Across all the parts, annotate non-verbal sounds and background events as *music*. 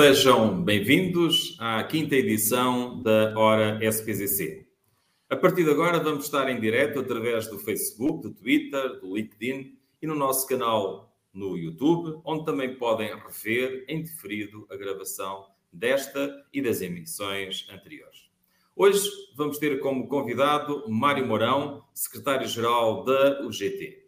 Sejam bem-vindos à quinta edição da Hora SPZC. A partir de agora vamos estar em direto através do Facebook, do Twitter, do LinkedIn e no nosso canal no YouTube, onde também podem rever em diferido a gravação desta e das emissões anteriores. Hoje vamos ter como convidado Mário Mourão, secretário-geral da UGT.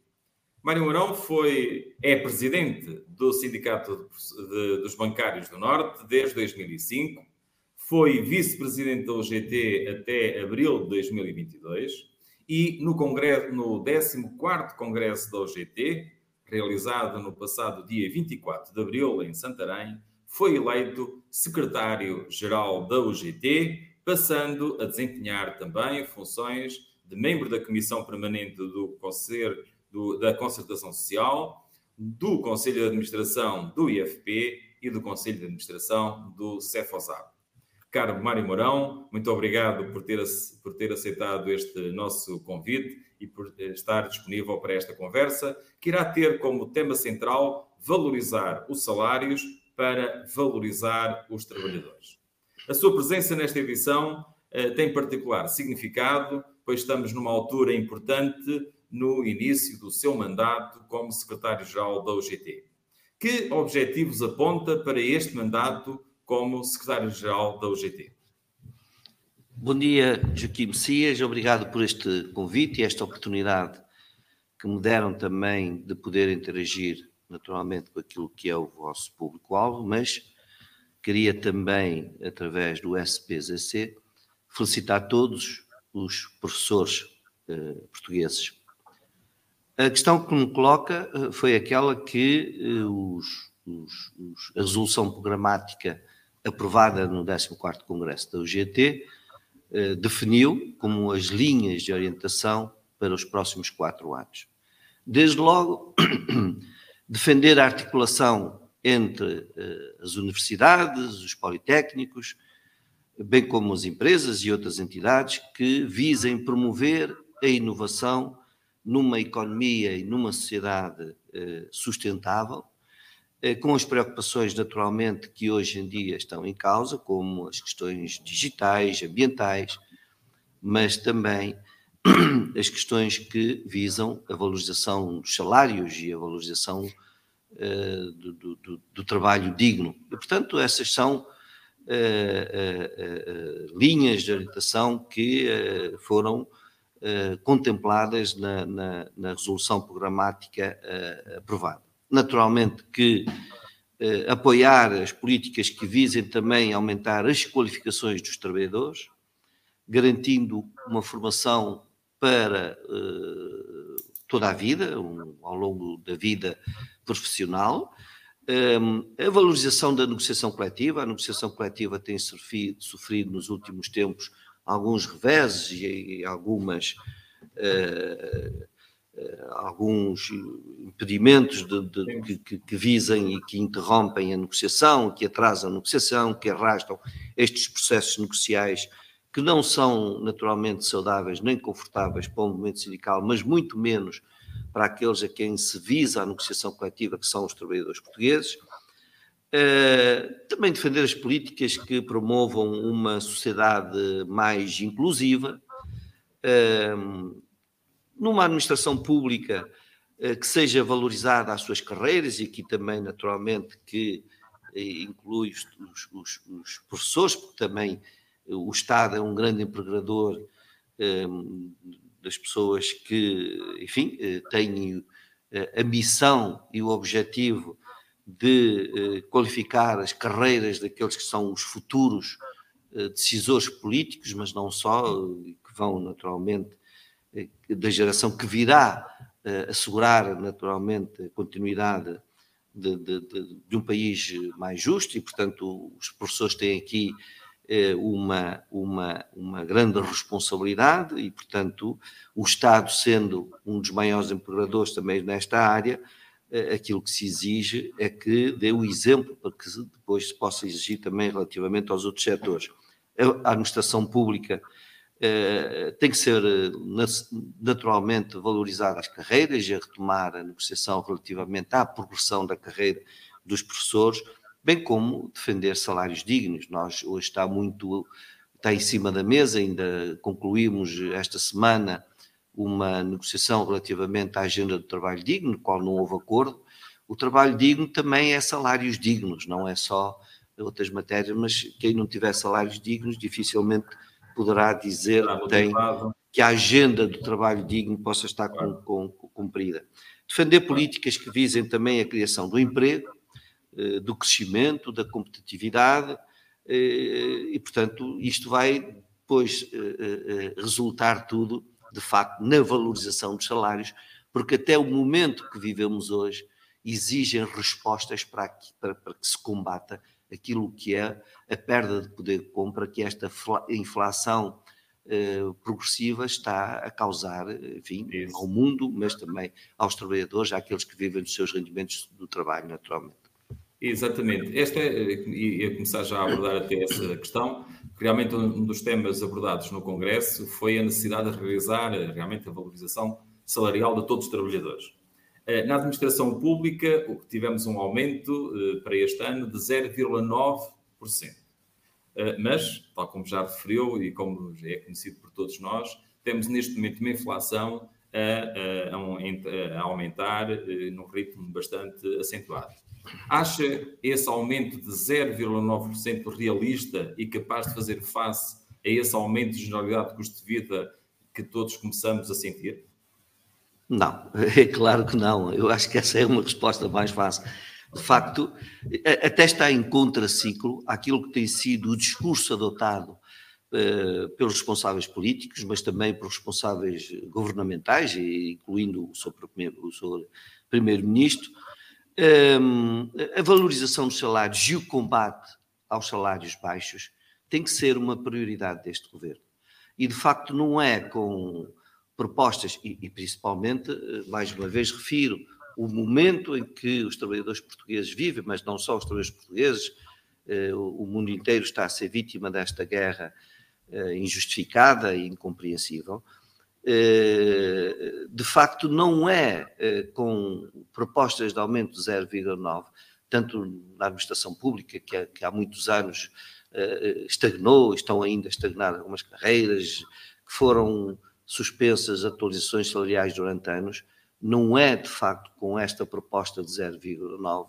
Mário Mourão foi, é presidente do Sindicato de, de, dos Bancários do Norte desde 2005, foi vice-presidente da UGT até abril de 2022 e no, congresso, no 14º Congresso da UGT, realizado no passado dia 24 de abril em Santarém, foi eleito secretário-geral da UGT, passando a desempenhar também funções de membro da Comissão Permanente do Conselho do, da Concertação Social, do Conselho de Administração do IFP e do Conselho de Administração do Cefosab. Caro Mário Mourão, muito obrigado por ter, por ter aceitado este nosso convite e por estar disponível para esta conversa, que irá ter como tema central valorizar os salários para valorizar os trabalhadores. A sua presença nesta edição eh, tem particular significado, pois estamos numa altura importante no início do seu mandato como secretário-geral da UGT. Que objetivos aponta para este mandato como secretário-geral da UGT? Bom dia, Joaquim Messias. Obrigado por este convite e esta oportunidade que me deram também de poder interagir naturalmente com aquilo que é o vosso público-alvo, mas queria também, através do SPZC, felicitar todos os professores eh, portugueses a questão que me coloca eh, foi aquela que eh, os, os, os, a resolução programática aprovada no 14º Congresso da UGT eh, definiu como as linhas de orientação para os próximos quatro anos. Desde logo, *coughs* defender a articulação entre as universidades, os politécnicos, bem como as empresas e outras entidades que visem promover a inovação numa economia e numa sociedade eh, sustentável, eh, com as preocupações naturalmente que hoje em dia estão em causa, como as questões digitais, ambientais, mas também *clears throat* as questões que visam a valorização dos salários e a valorização eh, do, do, do, trabalho digno. E, portanto, essas são linhas de orientação que foram eh, contempladas na, na, na, resolução programática uh, aprovada. Naturalmente que uh, apoiar as políticas que visem também aumentar as qualificações dos trabalhadores, garantindo uma formação para toda a vida, um, ao longo da vida profissional, um, a valorização da negociação coletiva, a negociação coletiva tem sofrido, sofrido nos últimos tempos alguns reveses e, algumas uh, uh, alguns impedimentos de, de, que, que, visem e que interrompem a negociação, que atrasam a negociação, que arrastam estes processos negociais que não são naturalmente saudáveis nem confortáveis para o movimento sindical, mas muito menos para aqueles a quem se visa a negociação coletiva, que são os trabalhadores portugueses. Uh, também defender as políticas que promovam uma sociedade mais inclusiva, uh, numa administração pública uh, que seja valorizada as suas carreiras e aqui também, naturalmente, que inclui os, os, os, professores, porque também o Estado é um grande empregador das pessoas que, enfim, têm a missão e o objetivo de eh, qualificar as carreiras daqueles que são os futuros eh, decisores políticos, mas não só, eh, que vão naturalmente da geração que virá assegurar naturalmente a continuidade de, de, de, de, um país mais justo e, portanto, os professores têm aqui uma, uma, uma grande responsabilidade e, portanto, o Estado, sendo um dos maiores empregadores também nesta área, aquilo que se exige é que dê o exemplo para que depois se possa exigir também relativamente aos outros setores. A administração pública eh, tem que ser naturalmente valorizar as carreiras e a retomar a negociação relativamente à progressão da carreira dos professores bem como defender salários dignos. Nós hoje está muito está em cima da mesa, ainda concluímos esta semana uma negociação relativamente à agenda do trabalho digno, no qual não houve acordo. O trabalho digno também é salários dignos, não é só outras matérias, mas quem não tiver salários dignos dificilmente poderá dizer que, tem, que a agenda do trabalho digno possa estar com, com, cumprida. Defender políticas que visem também a criação do emprego, eh, do crescimento, da competitividade, eh, e, portanto, isto vai depois eh, resultar tudo, de facto, na valorização dos salários, porque até o momento que vivemos hoje exigem respostas para que, para, para que se combata aquilo que é a perda de poder de compra que esta inflação eh, progressiva está a causar, enfim, Isso. ao mundo, mas também aos trabalhadores, àqueles que vivem dos seus rendimentos do trabalho, naturalmente. Exatamente. Esta é, ia começar já a abordar até essa questão. Realmente um dos temas abordados no Congresso foi a necessidade de realizar eh, realmente a valorização salarial de todos os trabalhadores. Eh, na administração pública, tivemos um aumento eh, para este ano de 0,9%. Eh, mas, tal como já referiu e como é conhecido por todos nós, temos neste momento uma inflação a, a, a aumentar num ritmo bastante acentuado. Acha esse aumento de 0,9% realista e capaz de fazer face a esse aumento de generalidade de custo de vida que todos começamos a sentir? Não, *laughs* é claro que não. Eu acho que essa é uma resposta mais fácil. De facto, até está em contraciclo aquilo que tem sido o discurso adotado uh, pelos responsáveis políticos, mas também pelos responsáveis governamentais, incluindo o seu primeiro-ministro, um, a valorização dos salários e o combate aos salários baixos tem que ser uma prioridade deste governo. E, de facto, não é com propostas, e, e, principalmente, eh, mais uma vez refiro, o momento em que os trabalhadores portugueses vivem, mas não só os trabalhadores portugueses, eh, o mundo inteiro está a ser vítima desta guerra eh, injustificada e incompreensível. De facto, não é com propostas de aumento de 0,9, tanto na administração pública, que há muitos anos estagnou, estão ainda a estagnar algumas carreiras que foram suspensas atualizações salariais durante anos, não é de facto com esta proposta de 0,9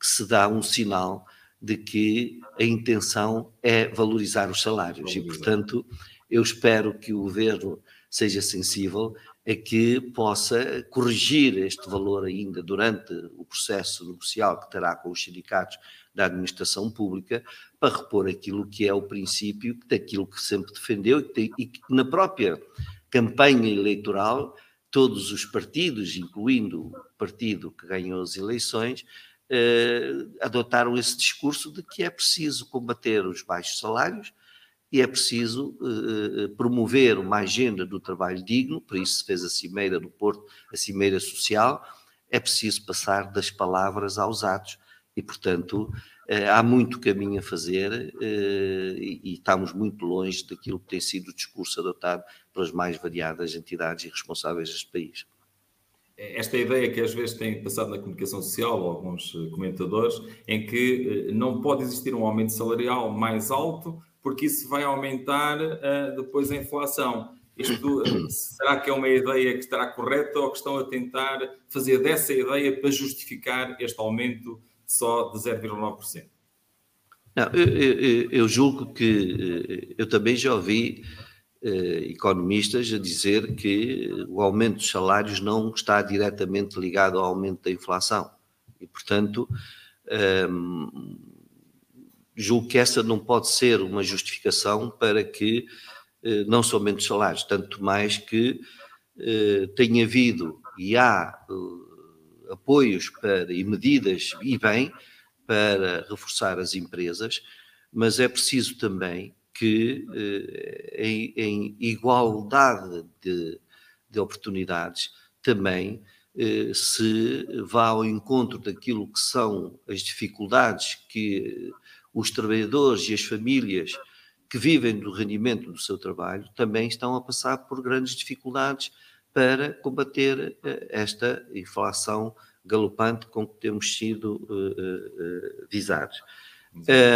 que se dá um sinal de que a intenção é valorizar os salários. E, portanto, eu espero que o governo seja sensível a que possa corrigir este valor ainda durante o processo negocial que terá com os sindicatos da administração pública para repor aquilo que é o princípio daquilo que sempre defendeu e que na própria campanha eleitoral, todos os partidos, incluindo o partido que ganhou as eleições, eh, adotaram esse discurso de que é preciso combater os baixos salários e é preciso eh, eh promover uma agenda do trabalho digno, por isso se fez a Cimeira do Porto, a Cimeira Social, é preciso passar das palavras aos atos e, portanto, eh, há muito caminho a fazer eh, e estamos muito longe daquilo que tem sido o discurso adotado pelas mais variadas entidades e responsáveis deste país. Esta ideia que às vezes tem passado na comunicação social, alguns eh, comentadores, em que não pode existir um aumento salarial mais alto, porque isso vai aumentar depois a inflação. Isto será que é uma ideia que estará correta ou que estão a tentar fazer dessa ideia para justificar este aumento só de 0,9%. Não, eu, eu, eu, julgo que eh, eu também já ouvi eh, economistas a dizer que o aumento dos salários não está diretamente ligado ao aumento da inflação. E, portanto, ehm, julgo que essa não pode ser uma justificação para que eh, não se aumente os salários, tanto mais que eh, tem havido e há eh, apoios para, e medidas, e bem, para reforçar as empresas, mas é preciso também que, eh, em, em igualdade de, de, oportunidades, também eh, se vá ao encontro daquilo que são as dificuldades que os trabalhadores e as famílias que vivem do rendimento do seu trabalho também estão a passar por grandes dificuldades para combater eh, esta inflação galopante com que temos sido visados.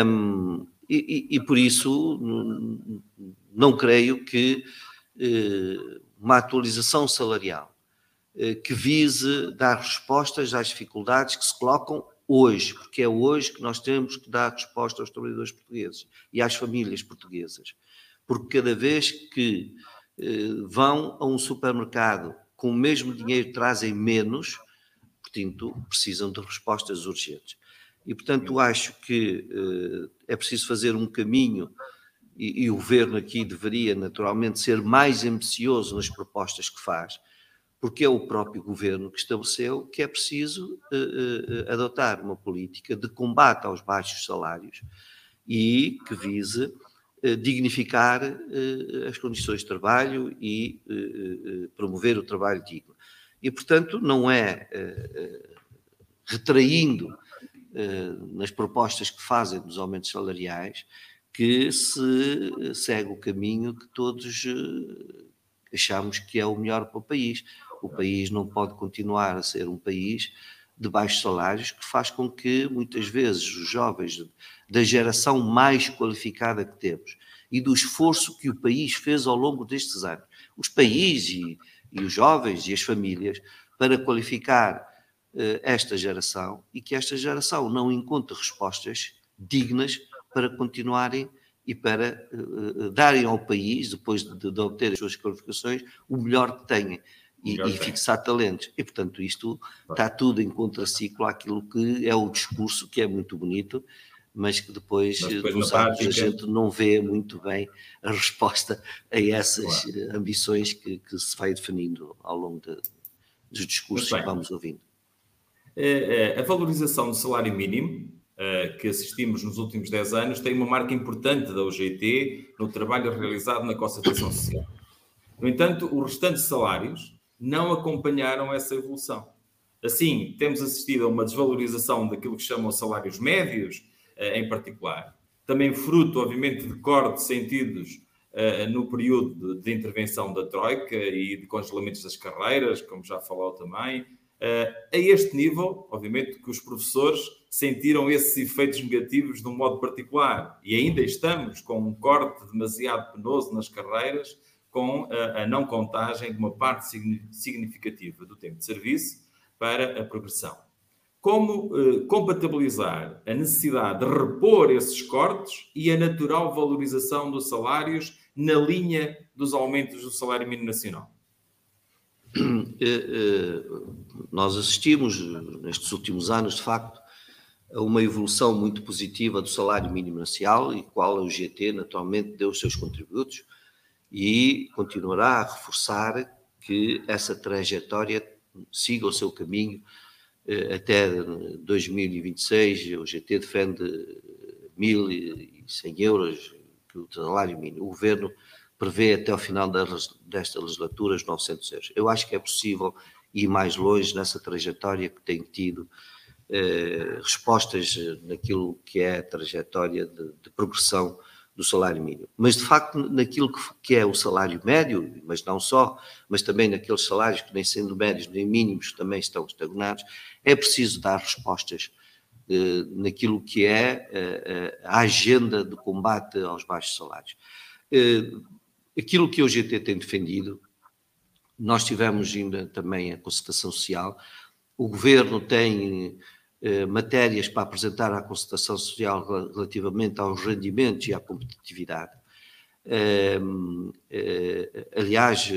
Um, e, e, por isso não creio que uma atualização salarial que vise dar respostas às dificuldades que se colocam hoje, porque é hoje que nós temos que dar resposta aos trabalhadores portugueses e às famílias portuguesas. Porque cada vez que eh, vão a um supermercado com o mesmo dinheiro trazem menos, portanto, precisam de respostas urgentes. E, portanto, acho que eh, é preciso fazer um caminho e, e o governo aqui deveria, naturalmente, ser mais ambicioso nas propostas que faz, porque é o próprio governo que estabeleceu que é preciso uh, uh, adotar uma política de combate aos baixos salários e que vise uh, dignificar as condições de trabalho e promover o trabalho digno. E, portanto, não é retraindo nas propostas que fazem dos aumentos salariais que se segue o caminho que todos achamos que é o melhor para o país. O país não pode continuar a ser um país de baixos salários, que faz com que muitas vezes os jovens da geração mais qualificada que temos e do esforço que o país fez ao longo destes anos, os países e, e os jovens e as famílias, para qualificar uh, esta geração e que esta geração não encontre respostas dignas para continuarem e para uh, darem ao país, depois de, de obter as suas qualificações, o melhor que têm e, e fixar talentos. E, portanto, isto está tudo em contraciclo àquilo que é o discurso, que é muito bonito, mas que depois, mas depois prática... a gente não vê muito bem a resposta a essas claro. ambições que, que, se vai definindo ao longo de, dos discursos que vamos ouvindo. É, é, a valorização do salário mínimo é, que assistimos nos últimos 10 anos tem uma marca importante da UGT no trabalho realizado na concertação social. No entanto, os restantes salários não acompanharam essa evolução. Assim, temos assistido a uma desvalorização daquilo que chamam salários médios, eh, em particular. Também fruto, obviamente, de cortes sentidos eh, no período de intervenção da Troika e de congelamentos das carreiras, como já falou também. Eh, a este nível, obviamente, que os professores sentiram esses efeitos negativos de um modo particular e ainda estamos com um corte demasiado penoso nas carreiras com a, não contagem de uma parte significativa do tempo de serviço para a progressão. Como eh, compatibilizar a necessidade de repor esses cortes e a natural valorização dos salários na linha dos aumentos do salário mínimo nacional? Eh, eh, nós assistimos nestes últimos anos, de facto, a uma evolução muito positiva do salário mínimo nacional, e qual o GT naturalmente deu os seus contributos, e continuará a reforçar que essa trajetória siga o seu caminho eh, até 2026. O GT defende 1.100 euros que o salário mínimo. O governo prevê até o final desta legislatura os 900 euros. Eu acho que é possível ir mais longe nessa trajetória que tem tido eh, respostas naquilo que é a trajetória de, de progressão do salário mínimo. Mas, de facto, naquilo que, é o salário médio, mas não só, mas também naqueles salários que nem sendo médios nem mínimos também estão estagnados, é preciso dar respostas eh, naquilo que é eh, a agenda de combate aos baixos salários. Eh, aquilo que o GT tem defendido, nós tivemos ainda também a concertação social, o governo tem eh, matérias para apresentar à consultação social relativamente aos rendimentos e à competitividade. Ehm, eh, aliás,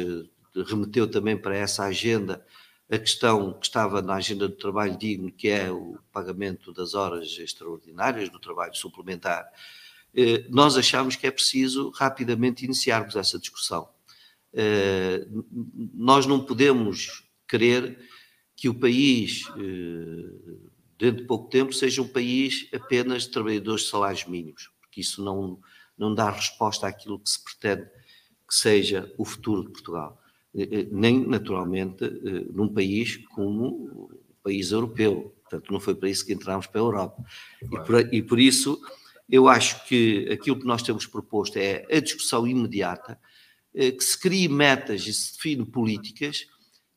remeteu também para essa agenda a questão que estava na agenda do trabalho digno, que é o pagamento das horas extraordinárias do trabalho suplementar. Eh, nós achamos que é preciso rapidamente iniciarmos essa discussão. Nós não podemos querer que o país dentro de pouco tempo, seja um país apenas de trabalhadores de salários mínimos, porque isso não, não dá resposta àquilo que se pretende que seja o futuro de Portugal. Eh, eh, nem, naturalmente, eh, num país como o país europeu. Portanto, não foi para isso que entramos para a Europa. Claro. E, por, e por isso, eu acho que aquilo que nós temos proposto é a discussão imediata, que se crie metas e se define políticas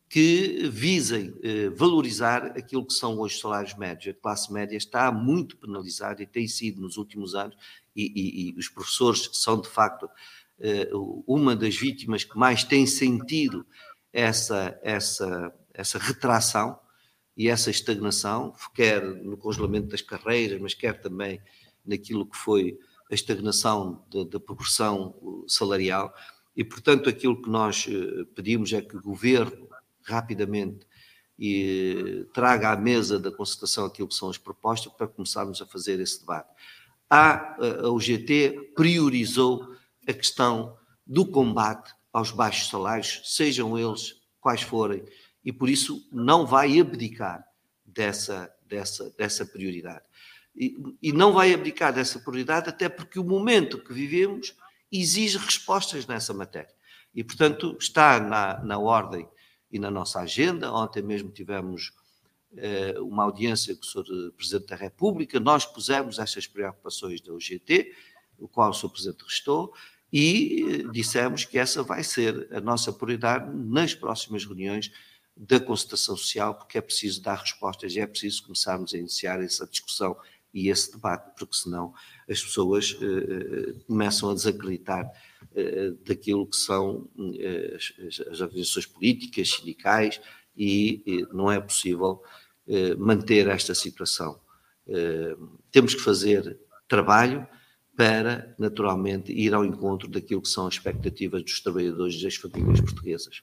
que visem eh, valorizar aquilo que são hoje os salários médios. A classe média está muito penalizada e tem sido nos últimos anos, e, e, e os professores são de facto eh, uma das vítimas que mais tem sentido essa, essa, essa retração e essa estagnação, quer no congelamento das carreiras, mas quer também naquilo que foi a estagnação da progressão salarial. E, portanto, aquilo que nós eh, pedimos é que o governo rapidamente e traga à mesa da concertação aquilo que são as propostas para começarmos a fazer esse debate. A, a UGT priorizou a questão do combate aos baixos salários, sejam eles quais forem, e por isso não vai abdicar dessa, dessa, dessa prioridade. E, e não vai abdicar dessa prioridade até porque o momento que vivemos exige respostas nessa matéria. E, portanto, está na, na ordem e na nossa agenda. Ontem mesmo tivemos eh, uma audiência com o Sr. Presidente da República, nós pusemos estas preocupações da UGT, o qual o Sr. Presidente restou, e eh, dissemos que essa vai ser a nossa prioridade nas próximas reuniões da consultação social, porque é preciso dar respostas e é preciso começarmos a iniciar essa discussão e esse debate, porque senão as pessoas começam a desacreditar daquilo que são uh, as, organizações políticas, sindicais, e, não é possível manter esta situação. temos que fazer trabalho para, naturalmente, ir ao encontro daquilo que são as expectativas dos trabalhadores e das famílias portuguesas.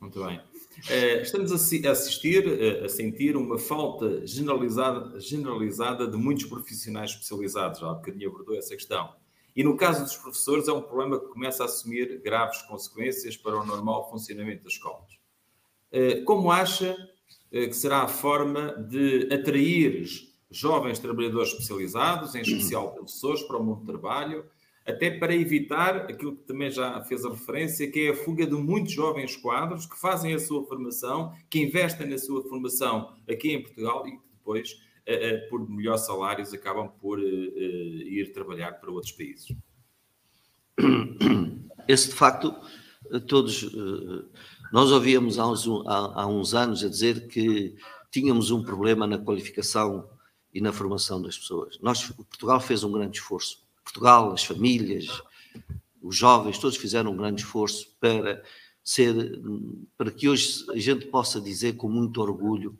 Muito bem. Eh, estamos a assistir, eh, a sentir uma falta generalizada, generalizada de muitos profissionais especializados. Há bocadinho abordou essa questão. E no caso dos professores, é um problema que começa a assumir graves consequências para o normal funcionamento das escolas. Eh, como acha que será a forma de atrair jovens trabalhadores especializados, em especial *clears throat* professores, para o mundo do trabalho, até para evitar aquilo que também já fez a referência, que é a fuga de muitos jovens quadros que fazem a sua formação, que investem na sua formação aqui em Portugal e que depois, eh, eh, por melhores salários, acabam por eh, ir trabalhar para outros países. Esse, de facto, todos. Nós ouvíamos há uns, há, há uns anos a dizer que tínhamos um problema na qualificação e na formação das pessoas. Nós, Portugal fez um grande esforço Portugal, as famílias, os jovens, todos fizeram um grande esforço para ser, para que hoje a gente possa dizer com muito orgulho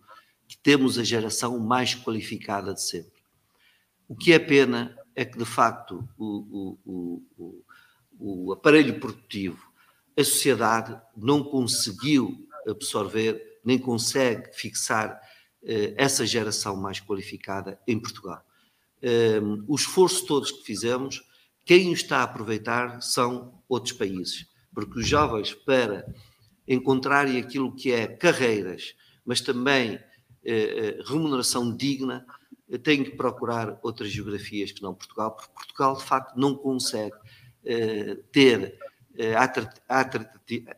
que temos a geração mais qualificada de sempre. O que é pena é que, de facto, o, o, o, o aparelho produtivo, a sociedade não conseguiu absorver, nem consegue fixar eh, essa geração mais qualificada em Portugal um, o esforço todos que fizemos, quem o está a aproveitar são outros países, porque os jovens, para encontrarem aquilo que é carreiras, mas também eh, eh remuneração digna, eh, têm que procurar outras geografias que não Portugal, porque Portugal, de facto, não consegue eh, ter eh,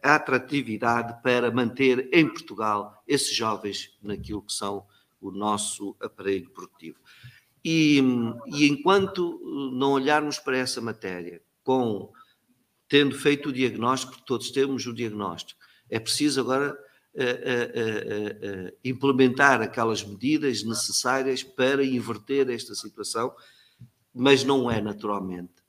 atratividade para manter em Portugal esses jovens naquilo que são o nosso aparelho produtivo. E, e enquanto eh, não olharmos para essa matéria com tendo feito o diagnóstico, todos temos o diagnóstico, é preciso agora implementar aquelas medidas necessárias para inverter esta situação, mas não é naturalmente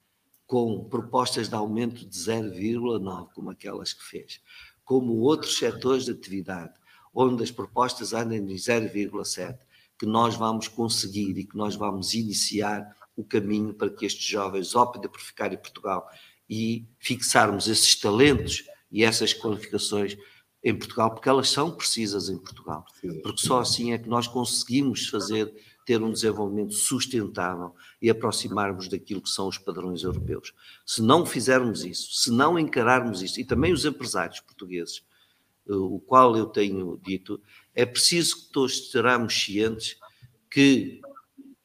com propostas de aumento de 0,9, como aquelas que fez, como outros setores de atividade, onde as propostas andam em 0,7 que nós vamos conseguir e que nós vamos iniciar o caminho para que estes jovens optem por ficar em Portugal e fixarmos esses talentos e essas qualificações em Portugal, porque elas são precisas em Portugal. Porque só assim é que nós conseguimos fazer, ter um desenvolvimento sustentável e aproximarmos daquilo que são os padrões europeus. Se não fizermos isso, se não encararmos isso, e também os empresários portugueses, o qual eu tenho dito, é preciso que todos estejamos cientes que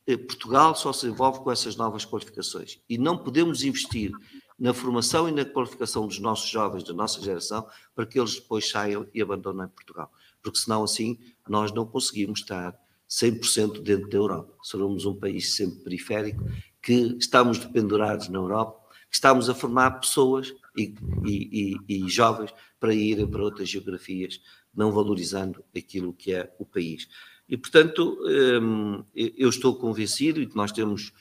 eh, Portugal só se envolve com essas novas qualificações e não podemos investir na formação e na qualificação dos nossos jovens, da nossa geração, para que eles depois saiam e abandonem Portugal. Porque senão assim nós não conseguimos estar 100% dentro da Europa. Seremos um país sempre periférico, que estamos dependurados na Europa, que estamos a formar pessoas e, e, e, e jovens para irem para outras geografias, não valorizando aquilo que é o país. E, portanto, hum, eu estou convencido e que nós temos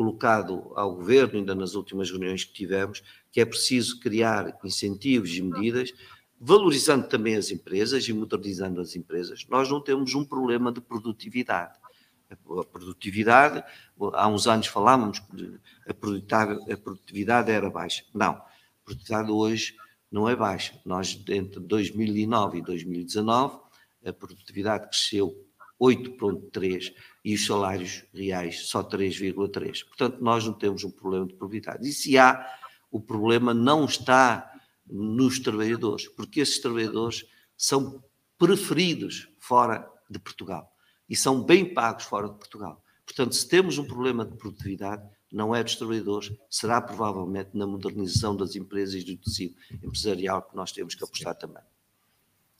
colocado ao governo, ainda nas últimas reuniões que tivemos, que é preciso criar incentivos e medidas, valorizando também as empresas e modernizando as empresas. Nós não temos um problema de produtividade. A produtividade, há uns anos falávamos que a produtividade era baixa. Não, a produtividade hoje não é baixa. Nós, entre 2009 e 2019, a produtividade cresceu 8,3% e os salários reais só 3,3%. Portanto, nós não temos um problema de produtividade. E se há, o problema não está nos trabalhadores, porque esses trabalhadores são preferidos fora de Portugal e são bem pagos fora de Portugal. Portanto, se temos um problema de produtividade, não é dos trabalhadores, será provavelmente na modernização das empresas e do tecido empresarial que nós temos que apostar também.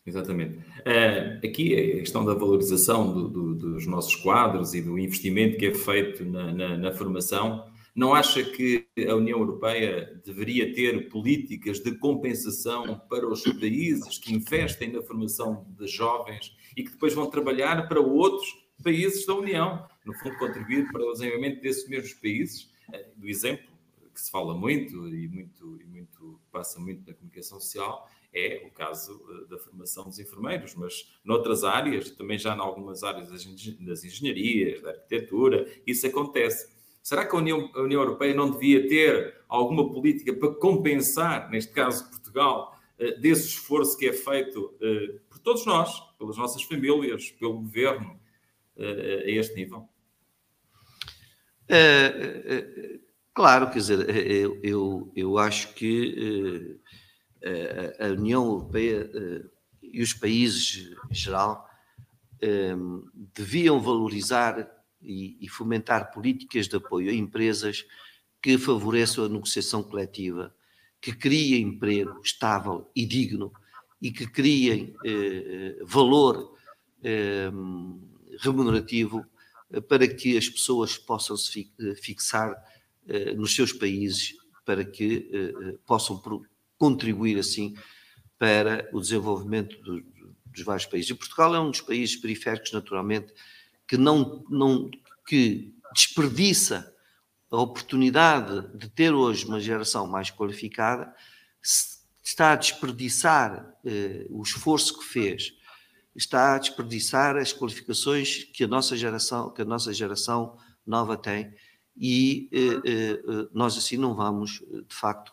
Exatamente. Uh, aqui a questão da valorização do, do, dos nossos quadros e do investimento que é feito na, na, na, formação, não acha que a União Europeia deveria ter políticas de compensação para os países que investem na formação de jovens e que depois vão trabalhar para outros países da União? No fundo, contribuir para o desenvolvimento desses mesmos países. Uh, do exemplo que se fala muito e muito, e muito passa muito na comunicação social é o caso eh, da formação dos enfermeiros, mas noutras áreas, também já em algumas áreas das engenharias, da arquitetura, isso acontece. Será que a União, a União Europeia não devia ter alguma política para compensar, neste caso Portugal, eh, desse esforço que é feito eh, por todos nós, pelas nossas famílias, pelo governo, a este nível? É, claro, quer dizer, eu, eu, eu acho que a União Europeia eh, e os países em geral eh, deviam valorizar e fomentar políticas de apoio a empresas que favoreçam a negociação coletiva, que criem emprego estável e digno e que criem eh, valor remunerativo para que as pessoas possam se fixar nos seus países para que possam contribuir assim para o desenvolvimento do, dos vários países. E Portugal é um dos países periféricos, naturalmente, que não, não que desperdiça a oportunidade de ter hoje uma geração mais qualificada, está a desperdiçar eh, o esforço que fez, está a desperdiçar as qualificações que a nossa geração, que a nossa geração nova tem, e eh, eh, nós assim não vamos, de facto,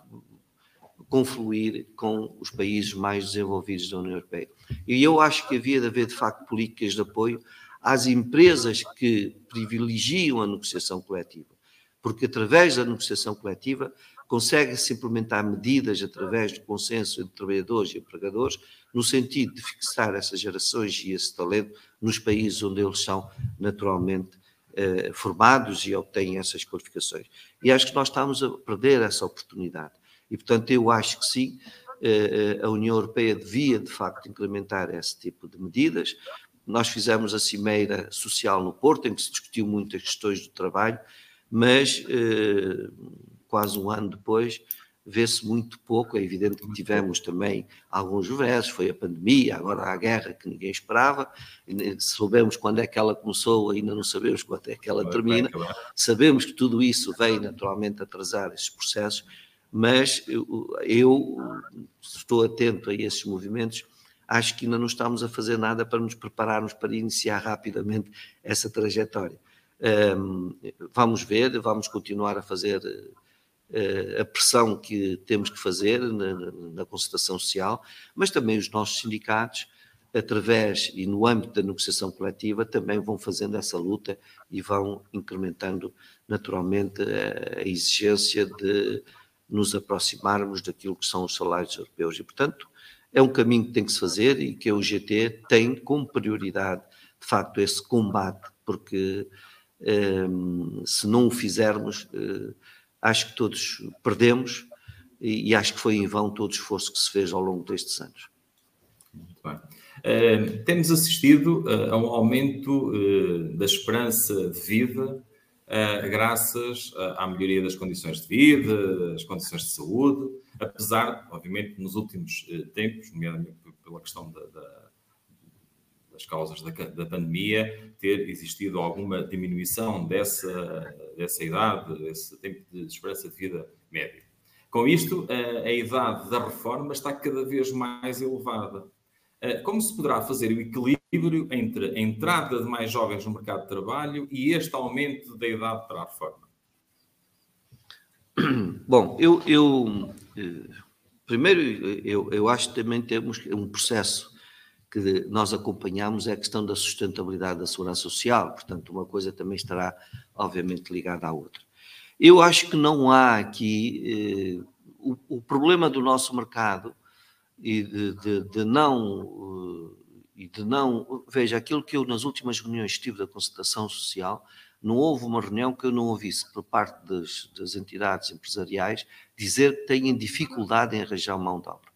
confluir com os países mais desenvolvidos da União Europeia. E eu acho que havia de haver, de facto, políticas de apoio às empresas que privilegiam a negociação coletiva, porque através da negociação coletiva consegue-se implementar medidas através do consenso entre trabalhadores e empregadores, no sentido de fixar essas gerações e esse talento nos países onde eles são naturalmente eh, formados e obtêm essas qualificações. E acho que nós estamos a perder essa oportunidade. E, portanto, eu acho que sim, eh, eh, a União Europeia devia, de facto, implementar esse tipo de medidas. Nós fizemos a Cimeira Social no Porto, em que se discutiu muito as questões do trabalho, mas eh, quase um ano depois vê-se muito pouco. É evidente que tivemos também alguns versos, foi a pandemia, agora a guerra que ninguém esperava. Soubemos quando é que ela começou, ainda não sabemos quando é que ela termina. Sabemos que tudo isso vem naturalmente atrasar esses processos, mas eu, estou atento a esses movimentos. Acho que ainda não estamos a fazer nada para nos prepararmos para iniciar rapidamente essa trajetória. Um, vamos ver, vamos continuar a fazer uh, a pressão que temos que fazer na, na concertação social, mas também os nossos sindicatos, através e no âmbito da negociação coletiva, também vão fazendo essa luta e vão incrementando naturalmente a, a exigência de nos aproximarmos daquilo que são os salários europeus. E, portanto, é um caminho que tem que se fazer e que a UGT tem como prioridade, de facto, esse combate, porque um, se não o fizermos, uh, acho que todos perdemos e, acho que foi em vão todo o esforço que se fez ao longo destes anos. Muito bem. Uh, temos assistido uh, a um aumento da esperança de vida graças à melhoria das condições de vida, das condições de saúde, apesar, obviamente, nos últimos tempos, nomeadamente pela questão da, da, das causas da, da, pandemia, ter existido alguma diminuição dessa, dessa idade, desse tempo de esperança de vida média. Com isto, a, a idade da reforma está cada vez mais elevada. Como se poderá fazer o equilíbrio entre a entrada de mais jovens no mercado de trabalho e este aumento da idade para a reforma? *coughs* Bom, eu, eu eh, primeiro eu, eu acho que também temos um processo que nós acompanhamos é a questão da sustentabilidade da segurança social, portanto, uma coisa também estará, obviamente, ligada à outra. Eu acho que não há aqui. Eh, o, o, problema do nosso mercado e de, de, de não. E de não. Veja, aquilo que eu nas últimas reuniões tive da concertação social, não houve uma reunião que eu não ouvisse por parte das, das entidades empresariais dizer que têm dificuldade em arranjar mão de obra.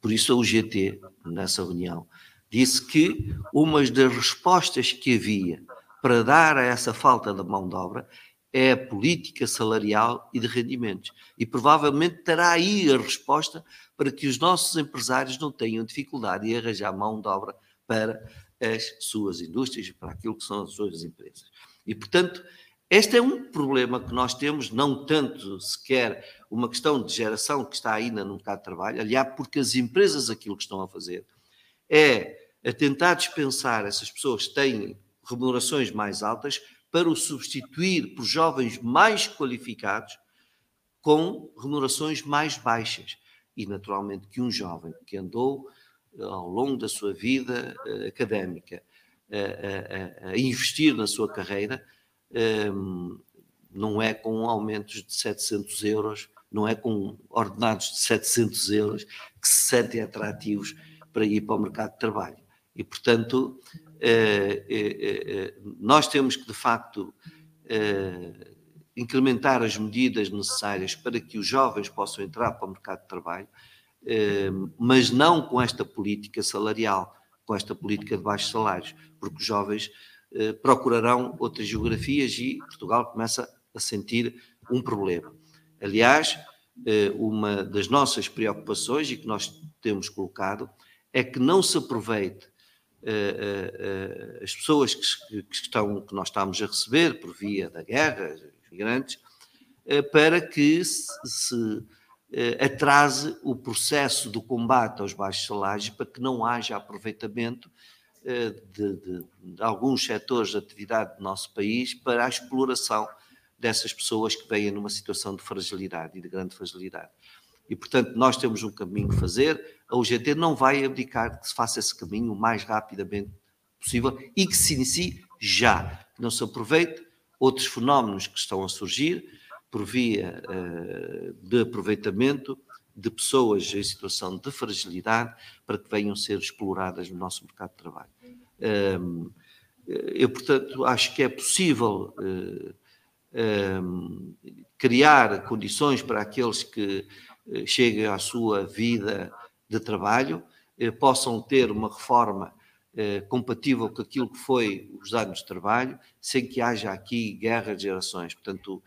Por isso a UGT, nessa reunião, disse que uma das respostas que havia para dar a essa falta de mão de obra é a política salarial e de rendimentos. E provavelmente terá aí a resposta para que os nossos empresários não tenham dificuldade em arranjar mão de obra para as suas indústrias, para aquilo que são as suas empresas. E, portanto, este é um problema que nós temos, não tanto sequer uma questão de geração que está ainda no mercado de trabalho, aliás, porque as empresas aquilo que estão a fazer é a tentar dispensar essas pessoas que têm remunerações mais altas para o substituir por jovens mais qualificados com remunerações mais baixas. E, naturalmente, que um jovem que andou eh, ao longo da sua vida uh, académica a, a, a, investir na sua carreira um, ehm, não é com aumentos de 700 euros, não é com ordenados de 700 euros que se sentem atrativos para ir para o mercado de trabalho. E, portanto, eh, eh, eh, nós temos que, de facto, incrementar as medidas necessárias para que os jovens possam entrar para o mercado de trabalho, mas não com esta política salarial, com esta política de baixos salários, porque os jovens procurarão outras geografias e Portugal começa a sentir um problema. Aliás, uma das nossas preocupações e que nós temos colocado é que não se aproveite uh, as pessoas que, estão, que nós estamos a receber por via da guerra, migrantes, para que se, se atrase o processo do combate aos baixos salários, para que não haja aproveitamento de, de, de, alguns setores de atividade do nosso país para a exploração dessas pessoas que vêm numa situação de fragilidade e de grande fragilidade. E, portanto, nós temos um caminho a fazer. A UGT não vai abdicar que se faça esse caminho o mais rapidamente possível e que se inicie já. Que não se aproveite outros fenómenos que estão a surgir por via uh, de aproveitamento de pessoas em situação de fragilidade para que venham ser exploradas no nosso mercado de trabalho. Um, eu, portanto, acho que é possível uh, um, criar condições para aqueles que eh, cheguem à sua vida de trabalho, eh, possam ter uma reforma eh, compatível com aquilo que foi os anos de trabalho, sem que haja aqui guerra de gerações. Portanto,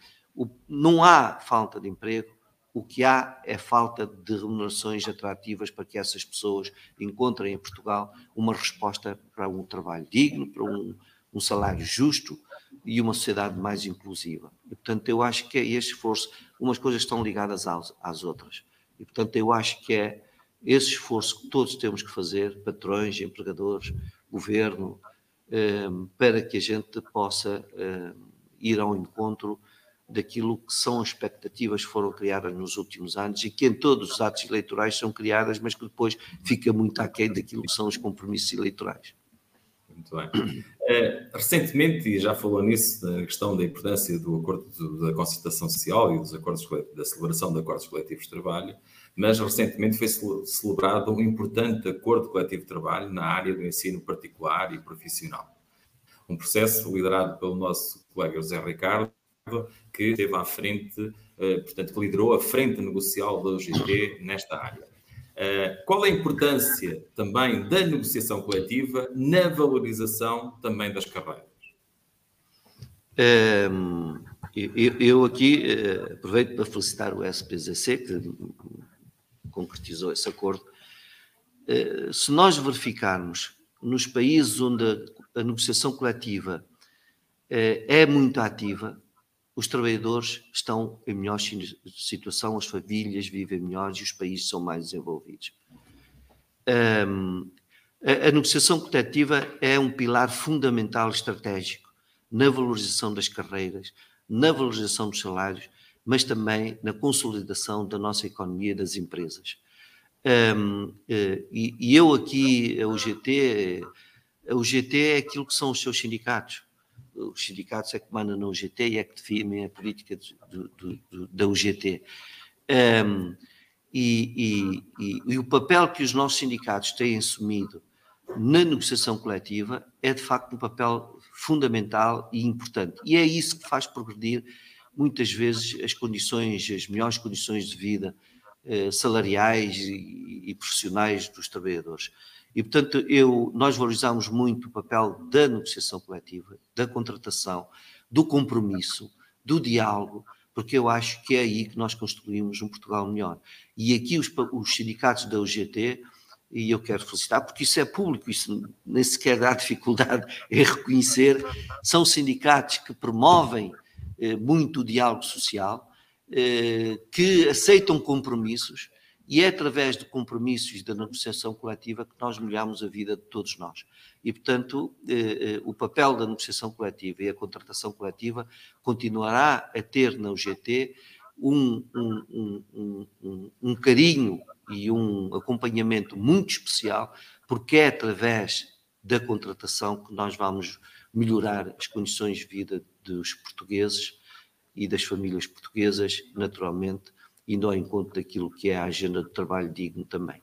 não há falta de emprego, o que há é falta de remunerações atrativas para que essas pessoas encontrem em Portugal uma resposta para um trabalho digno, para um, um salário justo e uma sociedade mais inclusiva. E, portanto, eu acho que é este esforço umas coisas estão ligadas às, às outras. E, portanto, eu acho que é esse esforço que todos temos que fazer, patrões, empregadores, governo, eh, para que a gente possa eh, ir ao encontro daquilo que são as expectativas que foram criadas nos últimos anos e que em todos os atos eleitorais são criadas, mas que depois fica muito aquém daquilo que são os compromissos eleitorais. Muito bem. Uh, recentemente, e já falou nisso, da questão da importância do acordo da concertação social e dos acordos da celebração de acordos coletivos de trabalho, mas recentemente foi celebrado um importante acordo coletivo de trabalho na área do ensino particular e profissional. Um processo liderado pelo nosso colega José Ricardo, que esteve à frente, uh, portanto, que liderou a frente negocial da OGT nesta área. Eh, qual a importância também da negociação coletiva na valorização também das carreiras? Um, eu, eu, aqui uh, aproveito para felicitar o SPZC, que concretizou esse acordo. Uh, se nós verificarmos nos países onde a, negociação coletiva uh, é muito ativa, os trabalhadores estão em melhor situação, as famílias vivem melhores e os países são mais desenvolvidos. A negociação coletiva é um pilar fundamental estratégico na valorização das carreiras, na valorização dos salários, mas também na consolidação da nossa economia das empresas. Um, eh, e, e, eu aqui, a UGT, a UGT é aquilo que são os seus sindicatos. Os sindicatos é que mandam na UGT e é que definem a política do, do, do, da UGT. Um, e, e, e, o papel que os nossos sindicatos têm assumido na negociação coletiva é de facto um papel fundamental e importante. E é isso que faz progredir muitas vezes as condições, as melhores condições de vida eh, salariais e, e, profissionais dos trabalhadores. E, portanto, eu, nós valorizamos muito o papel da negociação coletiva, da contratação, do compromisso, do diálogo, porque eu acho que é aí que nós construímos um Portugal melhor. E aqui os, os sindicatos da UGT e eu quero felicitar, porque isso é público, isso nem sequer dá *laughs* dificuldade em reconhecer, são sindicatos que promovem muito o diálogo social, eh, que aceitam compromissos, e é através de compromissos da negociação coletiva que nós melhoramos a vida de todos nós. E, portanto, eh, eh o papel da negociação coletiva e a contratação coletiva continuará a ter na UGT um, um, um, um carinho e um acompanhamento muito especial, porque é através da contratação que nós vamos melhorar as condições de vida dos portugueses e das famílias portuguesas, naturalmente, indo ao encontro daquilo que é a agenda do trabalho digno também.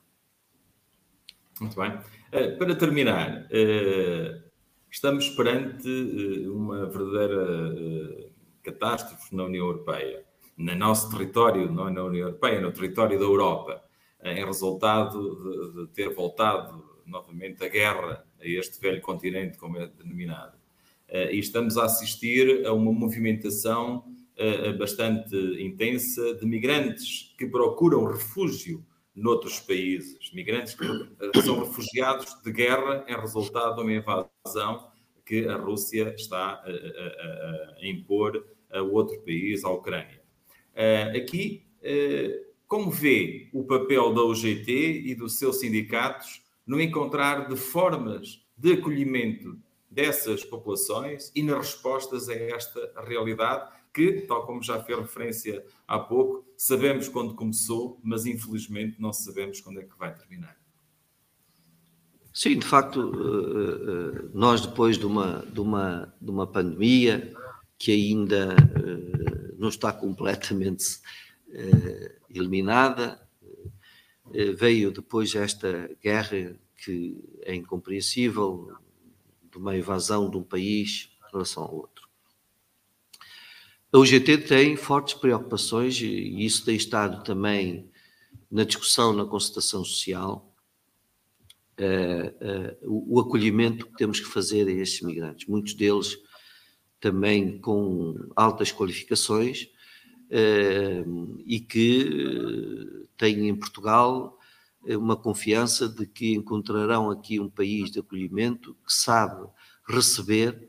Muito bem. Eh, para terminar, eh, estamos perante eh, uma verdadeira catástrofe na União Europeia, no nosso território, não é na União Europeia, no território da Europa em resultado de, de, ter voltado novamente a guerra a este velho continente, como é denominado. Eh, e estamos a assistir a uma movimentação eh, bastante intensa de migrantes que procuram refúgio noutros países, migrantes que *coughs* são refugiados de guerra em resultado de uma invasão que a Rússia está a, a, a impor a outro país, a Ucrânia. Eh, aqui como vê o papel da UGT e dos seus sindicatos no encontrar de formas de acolhimento dessas populações e nas respostas a esta realidade que, tal como já fez referência há pouco, sabemos quando começou, mas infelizmente não sabemos quando é que vai terminar. Sim, de facto, eh, eh, nós depois de uma, de uma, de uma pandemia que ainda eh, não está completamente eliminada. Eh, veio depois esta guerra que é incompreensível de uma invasão de um país em relação ao outro. A UGT tem fortes preocupações e isso tem estado também na discussão na concertação social, uh, o, o acolhimento que temos que fazer a estes migrantes, muitos deles também com altas qualificações, e que eh, têm em Portugal eh, uma confiança de que encontrarão aqui um país de acolhimento que sabe receber,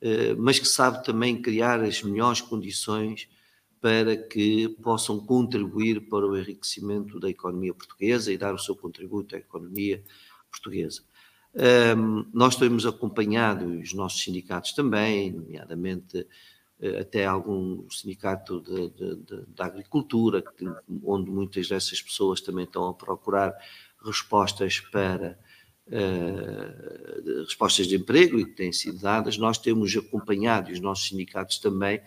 eh, mas que sabe também criar as melhores condições para que possam contribuir para o enriquecimento da economia portuguesa e dar o seu contributo à economia portuguesa. Um, nós temos acompanhado, os nossos sindicatos também, nomeadamente até algum sindicato da agricultura, onde muitas dessas pessoas também estão a procurar respostas para uh, respostas de emprego e que têm sido dadas. Nós temos acompanhado, e os nossos sindicatos também,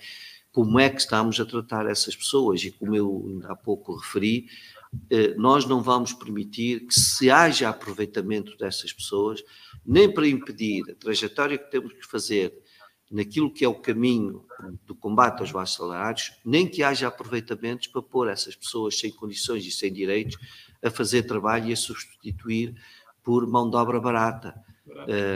como é que estamos a tratar essas pessoas e como eu há pouco referi, uh, nós não vamos permitir que se haja aproveitamento dessas pessoas, nem para impedir a trajetória que temos que fazer naquilo que é o caminho do combate aos baixos salários, nem que haja aproveitamentos para pôr essas pessoas sem condições e sem direitos a fazer trabalho e a substituir por mão de obra barata.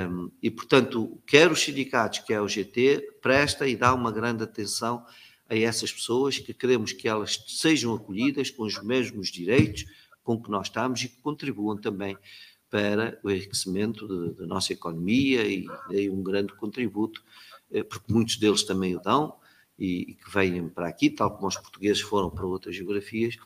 Um, e, portanto, quer os sindicatos, quer o GT, presta e dá uma grande atenção a essas pessoas que queremos que elas sejam acolhidas com os mesmos direitos com que nós estamos e que contribuam também para o enriquecimento da nossa economia e dei um grande contributo, porque muitos deles também o dão e, e, que vêm para aqui, tal como os portugueses foram para outras geografias.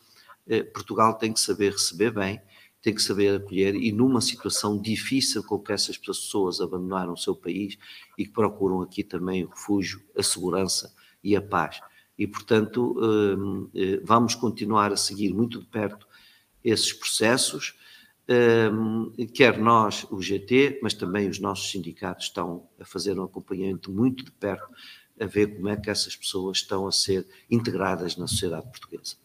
Eh, Portugal tem que saber receber bem, tem que saber acolher e numa situação difícil com que essas pessoas abandonaram o seu país e que procuram aqui também o refúgio, a segurança e a paz. E, portanto, eh, vamos continuar a seguir muito de perto esses processos, quer nós, o GT, mas também os nossos sindicatos estão a fazer um acompanhamento muito de perto, a ver como é que essas pessoas estão a ser integradas na sociedade portuguesa.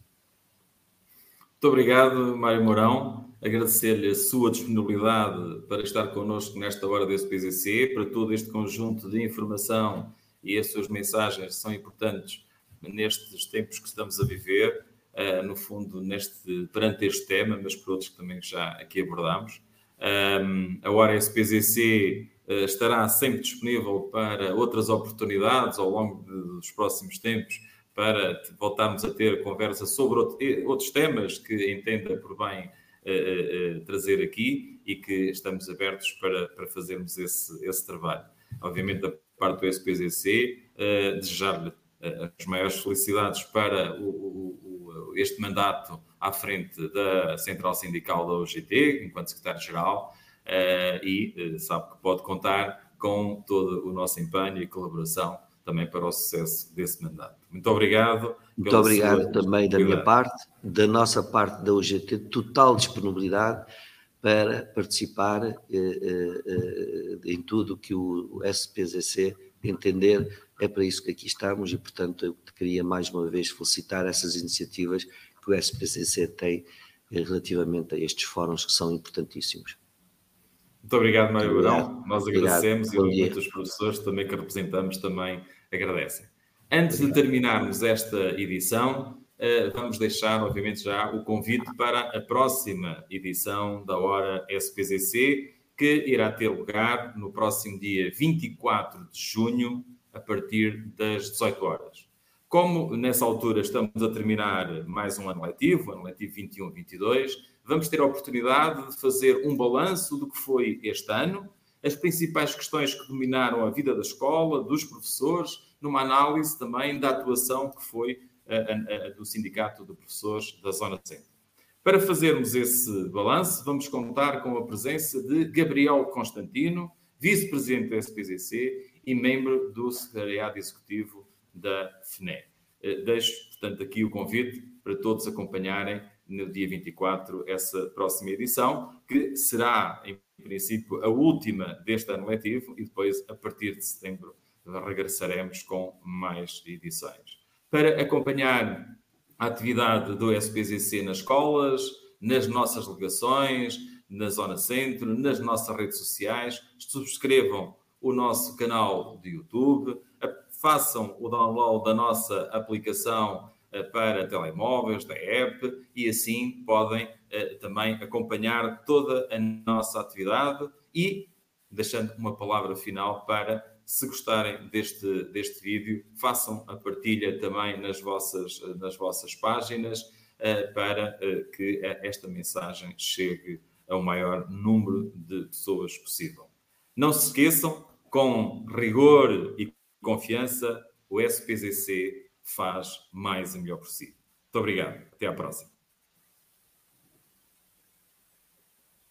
Muito obrigado, Mário Mourão. Agradecer-lhe a sua disponibilidade para estar connosco nesta hora desse PZC, para todo este conjunto de informação e as suas mensagens são importantes nestes tempos que estamos a viver uh, no fundo, neste, perante este tema, mas por outros que também já aqui abordámos. Um, a SPZC uh, eh, estará sempre disponível para outras oportunidades ao longo de, dos próximos tempos para voltarmos a ter conversa sobre outro, outros temas que entenda por bem uh, trazer aqui e que estamos abertos para, para fazermos esse, esse trabalho. Obviamente, da parte do SPZC, desejar-lhe as maiores felicidades para o, o, este mandato à frente da Central Sindical da OGT, enquanto secretário-geral, eh, e eh, sabe que pode contar com todo o nosso empenho e colaboração também para o sucesso desse mandato. Muito obrigado. Muito obrigado também da minha parte, da nossa parte da OGT, total disponibilidade para participar eh, eh, eh, em tudo que o, o SPZC entender é para isso que aqui estamos e, portanto, eu queria mais uma vez felicitar essas iniciativas que o SPCC tem eh, relativamente a estes fóruns que são importantíssimos. Muito obrigado, Mário Barão. Nós agradecemos obrigado. e muitos professores também que representamos também agradecem. Antes obrigado. de terminarmos esta edição, eh, vamos deixar, obviamente, já o convite para a próxima edição da Hora SPCC, que irá ter lugar no próximo dia 24 de junho, a partir das 18 horas. Como nessa altura estamos a terminar mais um ano letivo, ano letivo 21-22, vamos ter a oportunidade de fazer um balanço do que foi este ano, as principais questões que dominaram a vida da escola, dos professores, numa análise também da atuação que foi a, a, a, do Sindicato de Professores da Zona Centro. Para fazermos esse balanço, vamos contar com a presença de Gabriel Constantino, vice-presidente da SPZC e membro do Secretariado Executivo da FNE. Eh, deixo, portanto, aqui o convite para todos acompanharem no dia 24 essa próxima edição, que será, em princípio, a última deste ano letivo e depois, a partir de setembro, regressaremos com mais edições. Para acompanhar a atividade do SPZC nas escolas, nas nossas delegações, na Zona Centro, nas nossas redes sociais, subscrevam o nosso canal de YouTube, façam o download da nossa aplicação eh, para telemóveis, da app, e assim podem eh, também acompanhar toda a nossa atividade e deixando uma palavra final para, se gostarem deste, deste vídeo, façam a partilha também nas vossas, nas vossas páginas eh, para que esta mensagem chegue ao maior número de pessoas possível. Não se esqueçam, com rigor e confiança, o SPZC faz mais e melhor por si. Muito obrigado. Até à próxima.